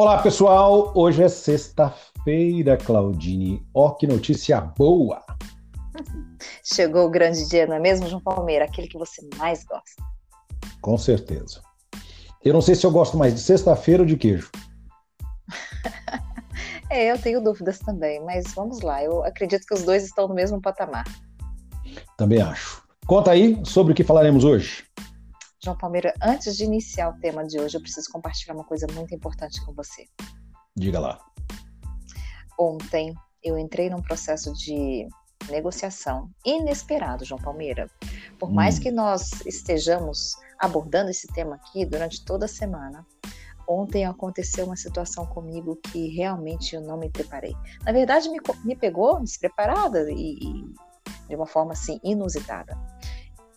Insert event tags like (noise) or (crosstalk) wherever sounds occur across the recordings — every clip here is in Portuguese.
Olá, pessoal. Hoje é sexta-feira, Claudine. Ó, oh, que notícia boa! Chegou o grande dia, não é mesmo, João Palmeira? Aquele que você mais gosta. Com certeza. Eu não sei se eu gosto mais de sexta-feira ou de queijo. (laughs) é, eu tenho dúvidas também, mas vamos lá. Eu acredito que os dois estão no mesmo patamar. Também acho. Conta aí sobre o que falaremos hoje. João Palmeira, antes de iniciar o tema de hoje, eu preciso compartilhar uma coisa muito importante com você. Diga lá. Ontem eu entrei num processo de negociação inesperado, João Palmeira. Por mais hum. que nós estejamos abordando esse tema aqui durante toda a semana, ontem aconteceu uma situação comigo que realmente eu não me preparei. Na verdade, me, me pegou despreparada e, e de uma forma assim inusitada.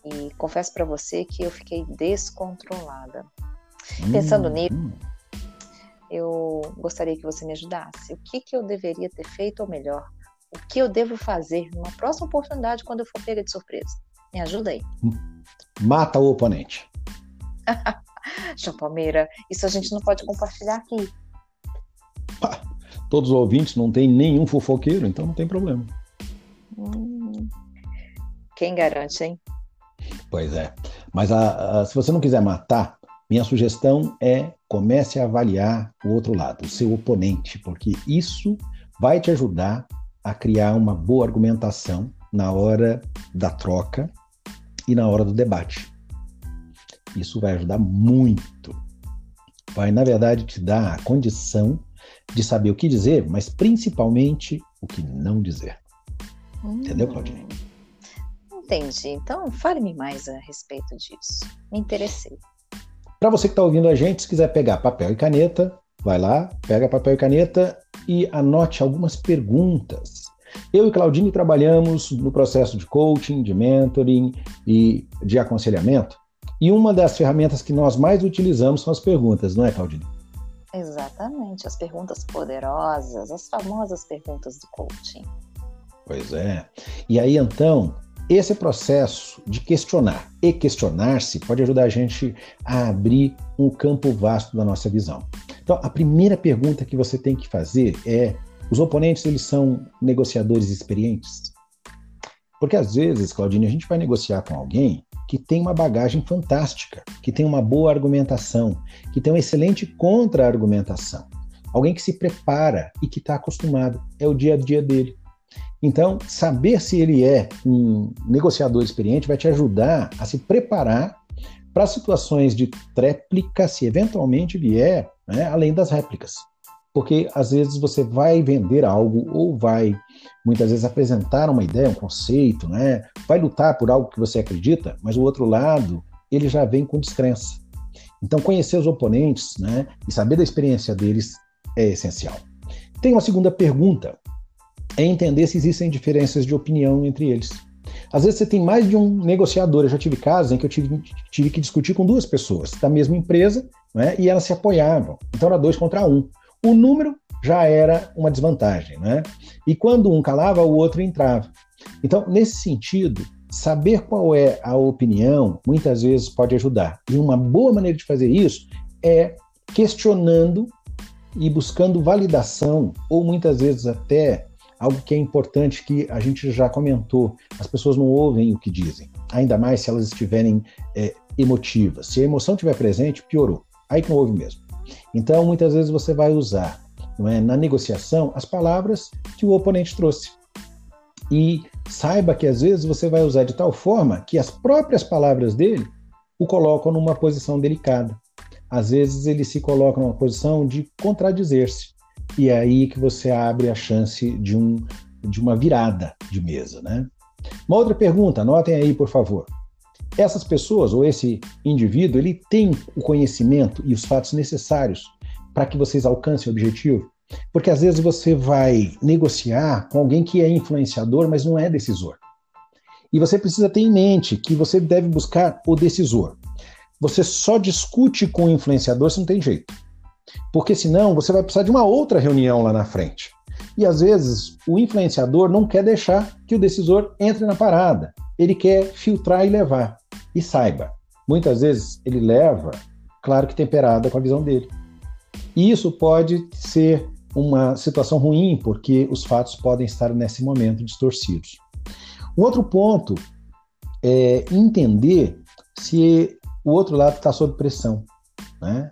E confesso para você que eu fiquei descontrolada. Hum, Pensando nisso, hum. eu gostaria que você me ajudasse. O que, que eu deveria ter feito, ou melhor, o que eu devo fazer numa próxima oportunidade quando eu for pega de surpresa? Me ajuda aí. Mata o oponente. (laughs) João Palmeira, isso a gente não pode compartilhar aqui. todos os ouvintes não tem nenhum fofoqueiro, então não tem problema. Hum, quem garante, hein? Pois é. Mas a, a, se você não quiser matar, minha sugestão é comece a avaliar o outro lado, o seu oponente, porque isso vai te ajudar a criar uma boa argumentação na hora da troca e na hora do debate. Isso vai ajudar muito. Vai, na verdade, te dar a condição de saber o que dizer, mas principalmente o que não dizer. Hum. Entendeu, Claudinei? Entendi. Então, fale-me mais a respeito disso. Me interessei. Para você que está ouvindo a gente, se quiser pegar papel e caneta, vai lá, pega papel e caneta e anote algumas perguntas. Eu e Claudine trabalhamos no processo de coaching, de mentoring e de aconselhamento. E uma das ferramentas que nós mais utilizamos são as perguntas, não é, Claudine? Exatamente, as perguntas poderosas, as famosas perguntas do coaching. Pois é. E aí então, esse processo de questionar e questionar-se pode ajudar a gente a abrir um campo vasto da nossa visão. Então, a primeira pergunta que você tem que fazer é: os oponentes eles são negociadores experientes? Porque às vezes, Claudine, a gente vai negociar com alguém que tem uma bagagem fantástica, que tem uma boa argumentação, que tem uma excelente contra-argumentação. Alguém que se prepara e que está acostumado, é o dia a dia dele. Então, saber se ele é um negociador experiente vai te ajudar a se preparar para situações de tréplica, se eventualmente vier, né, além das réplicas. Porque às vezes você vai vender algo ou vai muitas vezes apresentar uma ideia, um conceito, né, vai lutar por algo que você acredita, mas o outro lado ele já vem com descrença. Então, conhecer os oponentes né, e saber da experiência deles é essencial. Tem uma segunda pergunta é entender se existem diferenças de opinião entre eles. Às vezes você tem mais de um negociador. Eu já tive casos em que eu tive, tive que discutir com duas pessoas da mesma empresa né, e elas se apoiavam. Então era dois contra um. O número já era uma desvantagem. Né? E quando um calava, o outro entrava. Então, nesse sentido, saber qual é a opinião muitas vezes pode ajudar. E uma boa maneira de fazer isso é questionando e buscando validação, ou muitas vezes até algo que é importante que a gente já comentou: as pessoas não ouvem o que dizem, ainda mais se elas estiverem é, emotivas. Se a emoção estiver presente, piorou. Aí que não ouve mesmo. Então, muitas vezes você vai usar é, na negociação as palavras que o oponente trouxe. E saiba que às vezes você vai usar de tal forma que as próprias palavras dele o colocam numa posição delicada. Às vezes ele se coloca numa posição de contradizer-se e é aí que você abre a chance de, um, de uma virada de mesa, né? Uma outra pergunta, anotem aí, por favor. essas pessoas ou esse indivíduo, ele tem o conhecimento e os fatos necessários para que vocês alcancem o objetivo? Porque às vezes você vai negociar com alguém que é influenciador, mas não é decisor. E você precisa ter em mente que você deve buscar o decisor. Você só discute com o influenciador se não tem jeito. Porque senão você vai precisar de uma outra reunião lá na frente. E às vezes o influenciador não quer deixar que o decisor entre na parada. Ele quer filtrar e levar. E saiba, muitas vezes ele leva, claro que temperada com a visão dele. E isso pode ser uma situação ruim, porque os fatos podem estar nesse momento distorcidos. Um outro ponto é entender se o outro lado está sob pressão, né?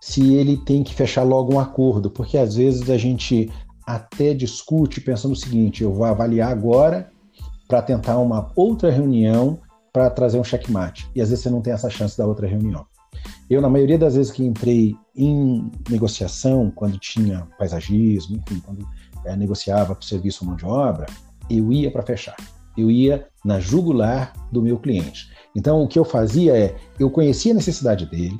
Se ele tem que fechar logo um acordo, porque às vezes a gente até discute pensando o seguinte: eu vou avaliar agora para tentar uma outra reunião para trazer um checkmate. E às vezes você não tem essa chance da outra reunião. Eu, na maioria das vezes que entrei em negociação, quando tinha paisagismo, enfim, quando é, negociava para serviço ou mão de obra, eu ia para fechar. Eu ia na jugular do meu cliente. Então, o que eu fazia é, eu conhecia a necessidade dele,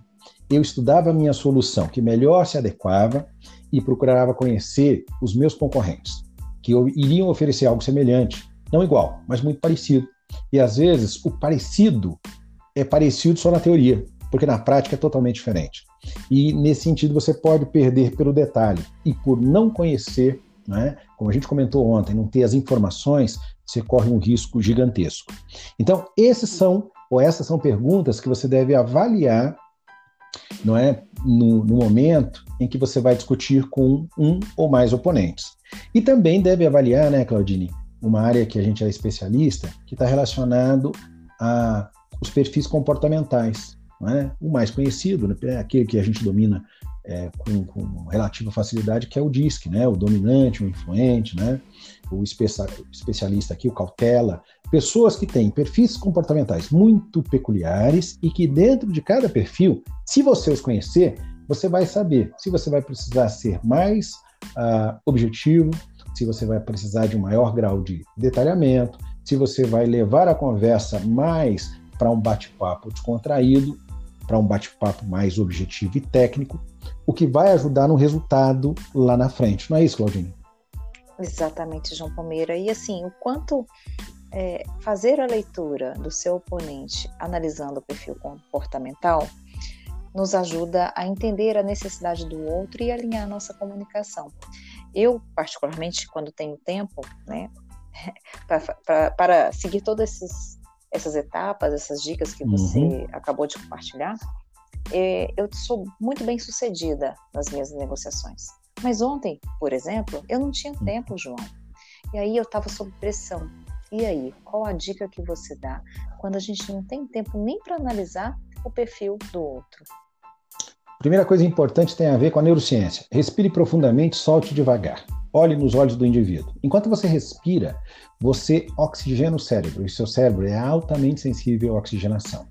eu estudava a minha solução que melhor se adequava e procurava conhecer os meus concorrentes, que iriam oferecer algo semelhante, não igual, mas muito parecido. E às vezes o parecido é parecido só na teoria, porque na prática é totalmente diferente. E nesse sentido você pode perder pelo detalhe e por não conhecer, né, como a gente comentou ontem, não ter as informações, você corre um risco gigantesco. Então, esses são ou essas são perguntas que você deve avaliar, não é, no, no momento em que você vai discutir com um ou mais oponentes. E também deve avaliar, né, Claudine, uma área que a gente é especialista, que está relacionado a os perfis comportamentais. É? O mais conhecido, né, é aquele que a gente domina é, com, com, relativa facilidade, que é o DISC, né? o dominante, o influente, né? o especialista aqui, o cautela, pessoas que têm perfis comportamentais muito peculiares e que dentro de cada perfil, se você os conhecer, você vai saber se você vai precisar ser mais uh, objetivo, se você vai precisar de um maior grau de detalhamento, se você vai levar a conversa mais para um bate-papo descontraído, para um bate-papo mais objetivo e técnico, o que vai ajudar no resultado lá na frente. Não é isso, Claudine? Exatamente, João Palmeira. E assim, o quanto é, fazer a leitura do seu oponente analisando o perfil comportamental nos ajuda a entender a necessidade do outro e alinhar a nossa comunicação. Eu, particularmente, quando tenho tempo, né, (laughs) para seguir todas esses, essas etapas, essas dicas que você uhum. acabou de compartilhar, é, eu sou muito bem sucedida nas minhas negociações. Mas ontem, por exemplo, eu não tinha hum. tempo, João. E aí eu estava sob pressão. E aí, qual a dica que você dá quando a gente não tem tempo nem para analisar o perfil do outro? Primeira coisa importante tem a ver com a neurociência. Respire profundamente, solte devagar. Olhe nos olhos do indivíduo. Enquanto você respira, você oxigena o cérebro e seu cérebro é altamente sensível à oxigenação.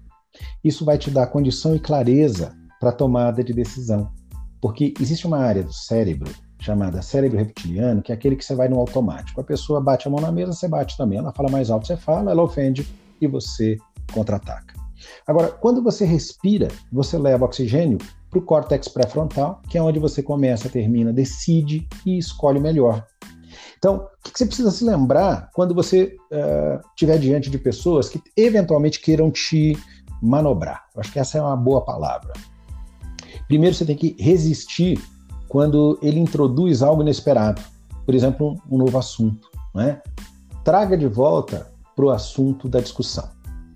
Isso vai te dar condição e clareza para a tomada de decisão. Porque existe uma área do cérebro chamada cérebro reptiliano, que é aquele que você vai no automático. A pessoa bate a mão na mesa, você bate também. Ela fala mais alto, você fala, ela ofende e você contra-ataca. Agora, quando você respira, você leva oxigênio para o córtex pré-frontal, que é onde você começa, termina, decide e escolhe o melhor. Então, o que você precisa se lembrar quando você estiver uh, diante de pessoas que eventualmente queiram te manobrar? Eu acho que essa é uma boa palavra. Primeiro, você tem que resistir quando ele introduz algo inesperado, por exemplo, um, novo assunto. Né? Traga de volta para o assunto da discussão.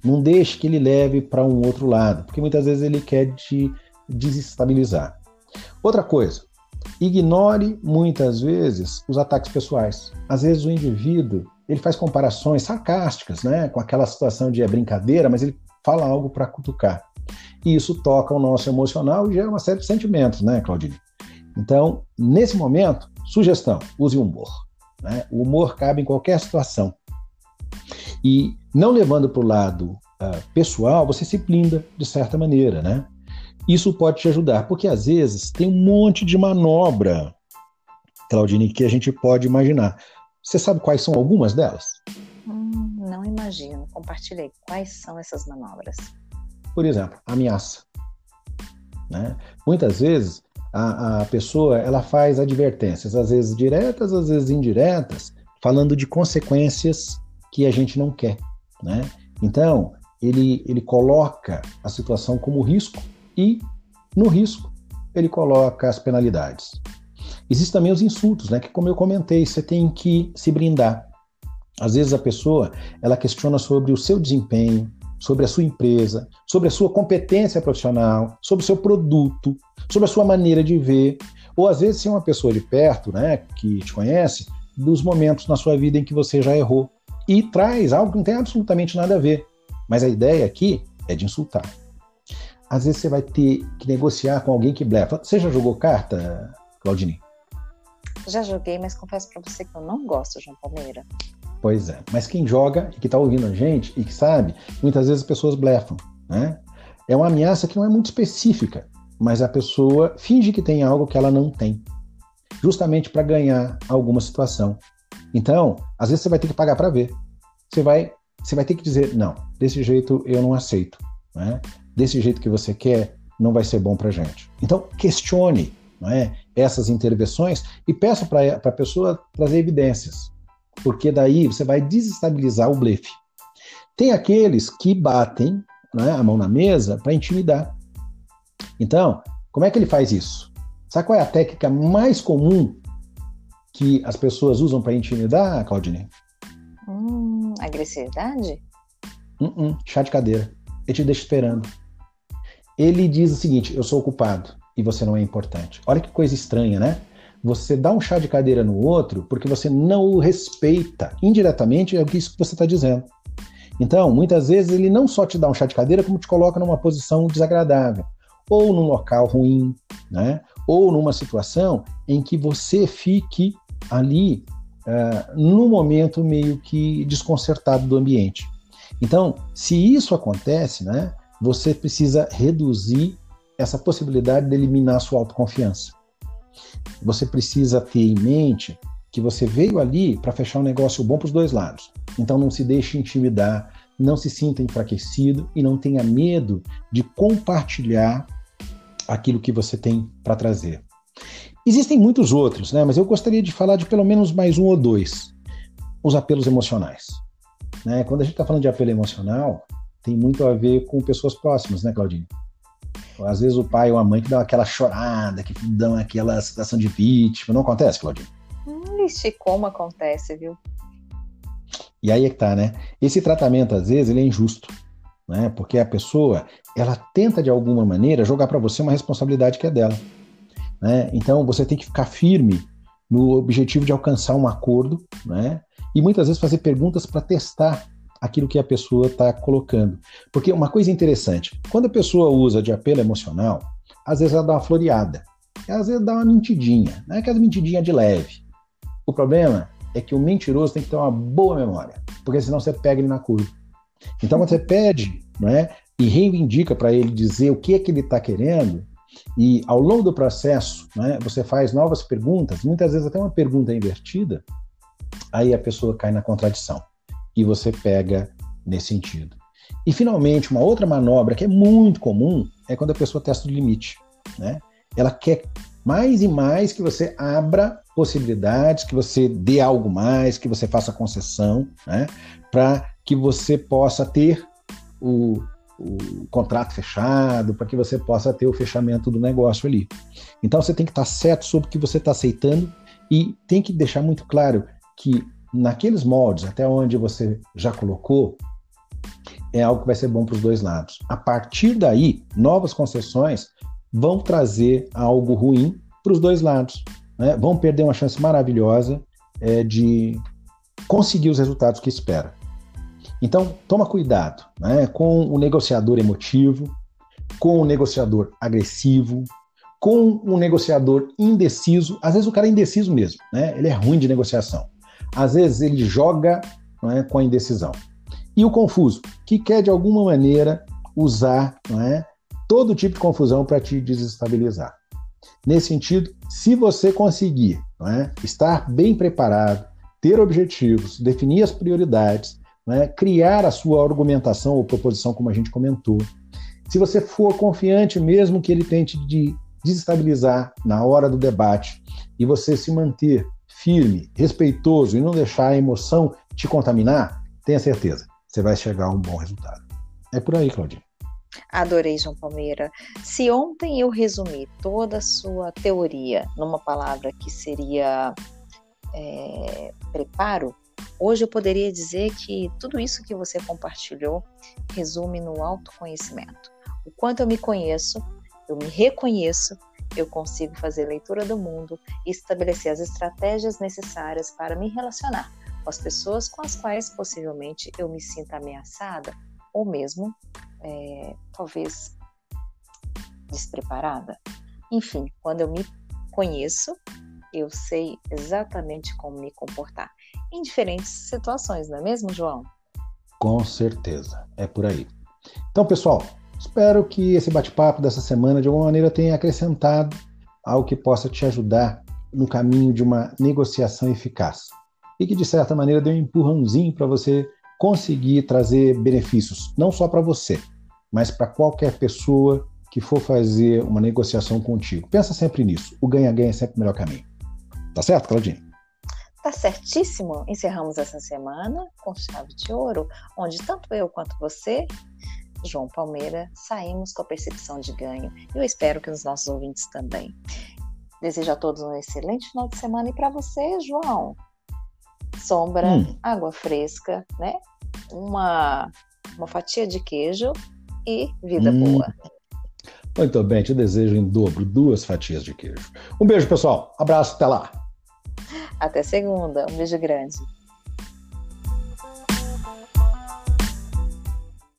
Não deixe que ele leve para um outro lado, porque muitas vezes ele quer te desestabilizar. Outra coisa, ignore muitas vezes os ataques pessoais. Às vezes o indivíduo ele faz comparações sarcásticas, né, com aquela situação de é brincadeira, mas ele fala algo para cutucar. E isso toca o nosso emocional e gera uma série de sentimentos, né, Claudine? Então, nesse momento, sugestão: use o humor. Né? O humor cabe em qualquer situação. E não levando para o lado uh, pessoal, você se blinda de certa maneira, né? Isso pode te ajudar, porque às vezes tem um monte de manobra, Claudine, que a gente pode imaginar. Você sabe quais são algumas delas? Hum, Não imagino. Compartilhei. Quais são essas manobras? Por exemplo, ameaça. Né? Muitas vezes a, a pessoa ela faz advertências, às vezes diretas, às vezes indiretas, falando de consequências que a gente não quer. Né? Então, ele, ele coloca a situação como risco e, no risco, ele coloca as penalidades. Existem também os insultos, né? Que como eu comentei, você tem que se brindar. Às vezes a pessoa ela questiona sobre o seu desempenho, sobre a sua empresa, sobre a sua competência profissional, sobre o seu produto, sobre a sua maneira de ver, ou às vezes se é uma pessoa de perto, né, que te conhece, dos momentos na sua vida em que você já errou e traz algo que não tem absolutamente nada a ver. Mas a ideia aqui é de insultar. Às vezes você vai ter que negociar com alguém que blefa. Você já jogou carta, Claudine? Já joguei, mas confesso para você que eu não gosto, João Palmeira. Pois é. Mas quem joga e que está ouvindo a gente e que sabe, muitas vezes as pessoas blefam, né? É uma ameaça que não é muito específica, mas a pessoa finge que tem algo que ela não tem, justamente para ganhar alguma situação. Então, às vezes você vai ter que pagar para ver. Você vai, você vai ter que dizer não. Desse jeito eu não aceito, né? Desse jeito que você quer não vai ser bom para gente. Então questione, é? essas intervenções e peça para a pessoa trazer evidências, porque daí você vai desestabilizar o blefe. Tem aqueles que batem né, a mão na mesa para intimidar. Então, como é que ele faz isso? Sabe qual é a técnica mais comum que as pessoas usam para intimidar, Claudine? Hum, agressividade? Uh -uh, chá de cadeira. Ele te deixa esperando. Ele diz o seguinte: eu sou ocupado e você não é importante. Olha que coisa estranha, né? Você dá um chá de cadeira no outro porque você não o respeita. Indiretamente é isso que você está dizendo. Então, muitas vezes ele não só te dá um chá de cadeira, como te coloca numa posição desagradável, ou num local ruim, né? ou numa situação em que você fique ali uh, no momento meio que desconcertado do ambiente. Então, se isso acontece, né, você precisa reduzir essa possibilidade de eliminar a sua autoconfiança. Você precisa ter em mente que você veio ali para fechar um negócio bom para os dois lados. Então não se deixe intimidar, não se sinta enfraquecido e não tenha medo de compartilhar aquilo que você tem para trazer. Existem muitos outros, né? mas eu gostaria de falar de pelo menos mais um ou dois. Os apelos emocionais. Né? Quando a gente está falando de apelo emocional, tem muito a ver com pessoas próximas, né, Claudine? Às vezes o pai ou a mãe que dão aquela chorada, que dão aquela situação de vítima. Não acontece, Claudinho? Ixi, como acontece, viu? E aí é que tá, né? Esse tratamento, às vezes, ele é injusto. Né? Porque a pessoa, ela tenta, de alguma maneira, jogar para você uma responsabilidade que é dela. Né? Então, você tem que ficar firme no objetivo de alcançar um acordo, né? E muitas vezes fazer perguntas para testar aquilo que a pessoa está colocando. Porque uma coisa interessante, quando a pessoa usa de apelo emocional, às vezes ela dá uma floreada, às vezes dá uma mentidinha, não é aquela mentidinha de leve. O problema é que o mentiroso tem que ter uma boa memória, porque senão você pega ele na curva. Então, quando você pede não é, e reivindica para ele dizer o que é que ele está querendo, e ao longo do processo né, você faz novas perguntas, muitas vezes até uma pergunta invertida, aí a pessoa cai na contradição e você pega nesse sentido. E finalmente, uma outra manobra que é muito comum é quando a pessoa testa o limite. Né? Ela quer mais e mais que você abra possibilidades, que você dê algo mais, que você faça concessão, né? para que você possa ter o, o contrato fechado, para que você possa ter o fechamento do negócio ali. Então você tem que estar certo sobre o que você está aceitando e tem que deixar muito claro que naqueles moldes, até onde você já colocou, é algo que vai ser bom para os dois lados. A partir daí, novas concessões vão trazer algo ruim para os dois lados. Né? Vão perder uma chance maravilhosa é, de conseguir os resultados que espera. Então, toma cuidado né, com o negociador emotivo, com o negociador agressivo, com o negociador indeciso. Às vezes o cara é indeciso mesmo, né? ele é ruim de negociação às vezes ele joga é, com a indecisão. E o confuso, que quer de alguma maneira usar é, todo tipo de confusão para te desestabilizar. Nesse sentido, se você conseguir é, estar bem preparado, ter objetivos, definir as prioridades, né, criar a sua argumentação ou proposição, como a gente comentou. Se você for confiante, mesmo que ele tente de desestabilizar na hora do debate, e você se manter firme, respeitoso e não deixar a emoção te contaminar, tenha certeza, você vai chegar a um bom resultado. É por aí, Claudinha. Adorei, João Palmeira. Se ontem eu resumi toda a sua teoria numa palavra que seria é, preparo, hoje eu poderia dizer que tudo isso que você compartilhou resume no autoconhecimento. O quanto eu me conheço, eu me reconheço, eu consigo fazer leitura do mundo e estabelecer as estratégias necessárias para me relacionar com as pessoas com as quais possivelmente eu me sinta ameaçada ou mesmo é, talvez despreparada. Enfim, quando eu me conheço, eu sei exatamente como me comportar em diferentes situações, não é mesmo, João? Com certeza, é por aí. Então, pessoal, espero que esse bate-papo dessa semana de alguma maneira tenha acrescentado algo que possa te ajudar no caminho de uma negociação eficaz e que de certa maneira dê um empurrãozinho para você conseguir trazer benefícios, não só para você, mas para qualquer pessoa que for fazer uma negociação contigo. Pensa sempre nisso. O ganha-ganha é sempre o melhor caminho. Tá certo, Claudine? Tá certíssimo. Encerramos essa semana com chave de ouro, onde tanto eu quanto você, João Palmeira, saímos com a percepção de ganho. Eu espero que os nossos ouvintes também. Desejo a todos um excelente final de semana e para você, João, sombra, hum. água fresca, né? Uma, uma fatia de queijo e vida hum. boa. Muito bem, te desejo em dobro duas fatias de queijo. Um beijo, pessoal. Abraço, até lá. Até segunda. Um beijo grande.